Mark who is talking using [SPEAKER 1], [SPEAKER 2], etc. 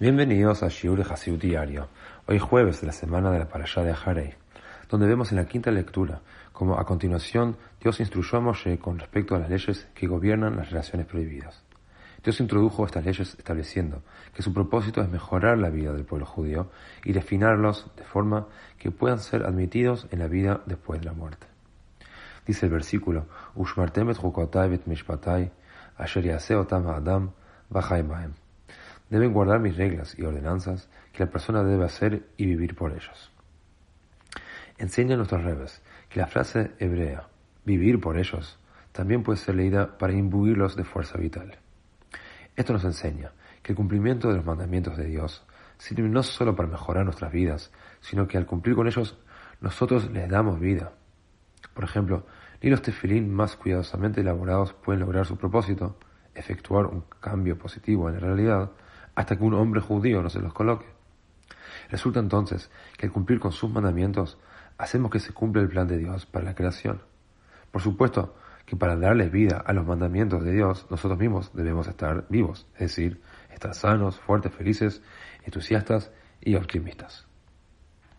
[SPEAKER 1] Bienvenidos a Shiur Hasiu Diario, hoy jueves de la semana de la Parashá de Aharei, donde vemos en la quinta lectura como a continuación Dios instruyó a Moshe con respecto a las leyes que gobiernan las relaciones prohibidas. Dios introdujo estas leyes estableciendo que su propósito es mejorar la vida del pueblo judío y refinarlos de forma que puedan ser admitidos en la vida después de la muerte. Dice el versículo, Ushmartemet bet mishpatai, asher adam, Deben guardar mis reglas y ordenanzas que la persona debe hacer y vivir por ellos. Enseña nuestros rebes que la frase hebrea, vivir por ellos, también puede ser leída para imbuirlos de fuerza vital. Esto nos enseña que el cumplimiento de los mandamientos de Dios sirve no solo para mejorar nuestras vidas, sino que al cumplir con ellos nosotros les damos vida. Por ejemplo, ni los tefilín más cuidadosamente elaborados pueden lograr su propósito, efectuar un cambio positivo en la realidad, hasta que un hombre judío no se los coloque. Resulta entonces que al cumplir con sus mandamientos, hacemos que se cumpla el plan de Dios para la creación. Por supuesto que para darles vida a los mandamientos de Dios, nosotros mismos debemos estar vivos, es decir, estar sanos, fuertes, felices, entusiastas y optimistas.